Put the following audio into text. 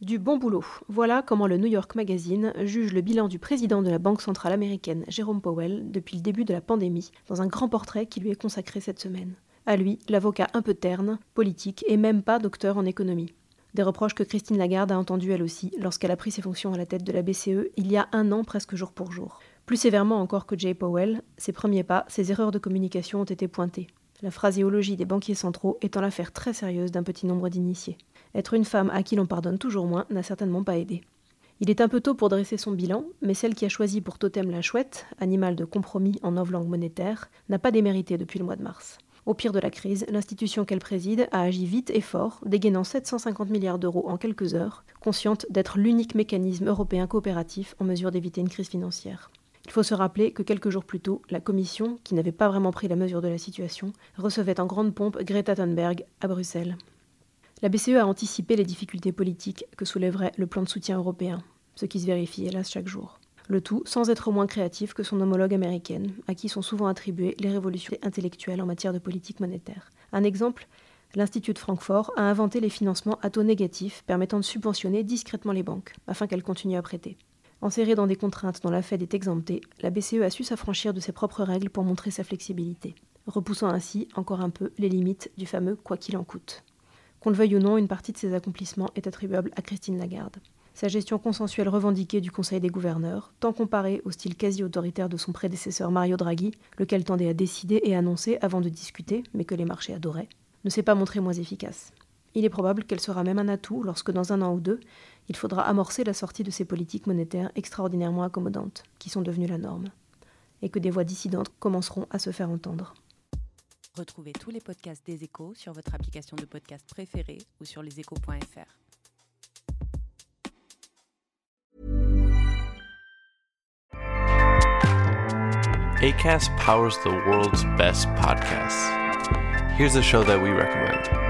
Du bon boulot. Voilà comment le New York Magazine juge le bilan du président de la Banque centrale américaine, Jérôme Powell, depuis le début de la pandémie, dans un grand portrait qui lui est consacré cette semaine. À lui, l'avocat un peu terne, politique et même pas docteur en économie. Des reproches que Christine Lagarde a entendus elle aussi lorsqu'elle a pris ses fonctions à la tête de la BCE il y a un an presque jour pour jour. Plus sévèrement encore que Jay Powell, ses premiers pas, ses erreurs de communication ont été pointées. La phraséologie des banquiers centraux étant l'affaire très sérieuse d'un petit nombre d'initiés. Être une femme à qui l'on pardonne toujours moins n'a certainement pas aidé. Il est un peu tôt pour dresser son bilan, mais celle qui a choisi pour totem la chouette, animal de compromis en langue monétaire, n'a pas démérité depuis le mois de mars. Au pire de la crise, l'institution qu'elle préside a agi vite et fort, dégainant 750 milliards d'euros en quelques heures, consciente d'être l'unique mécanisme européen coopératif en mesure d'éviter une crise financière. Il faut se rappeler que quelques jours plus tôt, la Commission, qui n'avait pas vraiment pris la mesure de la situation, recevait en grande pompe Greta Thunberg à Bruxelles. La BCE a anticipé les difficultés politiques que soulèverait le plan de soutien européen, ce qui se vérifie hélas chaque jour. Le tout sans être moins créatif que son homologue américaine, à qui sont souvent attribuées les révolutions intellectuelles en matière de politique monétaire. Un exemple L'Institut de Francfort a inventé les financements à taux négatifs permettant de subventionner discrètement les banques, afin qu'elles continuent à prêter. Enserrée dans des contraintes dont la Fed est exemptée, la BCE a su s'affranchir de ses propres règles pour montrer sa flexibilité, repoussant ainsi encore un peu les limites du fameux quoi qu'il en coûte. Qu'on le veuille ou non, une partie de ces accomplissements est attribuable à Christine Lagarde. Sa gestion consensuelle revendiquée du Conseil des gouverneurs, tant comparée au style quasi autoritaire de son prédécesseur Mario Draghi, lequel tendait à décider et annoncer avant de discuter, mais que les marchés adoraient, ne s'est pas montrée moins efficace. Il est probable qu'elle sera même un atout lorsque, dans un an ou deux, il faudra amorcer la sortie de ces politiques monétaires extraordinairement accommodantes, qui sont devenues la norme, et que des voix dissidentes commenceront à se faire entendre. Retrouvez tous les podcasts des échos sur votre application de podcast préférée ou sur leséchos.fr. ACAST powers the world's best podcasts. Here's a show that we recommend.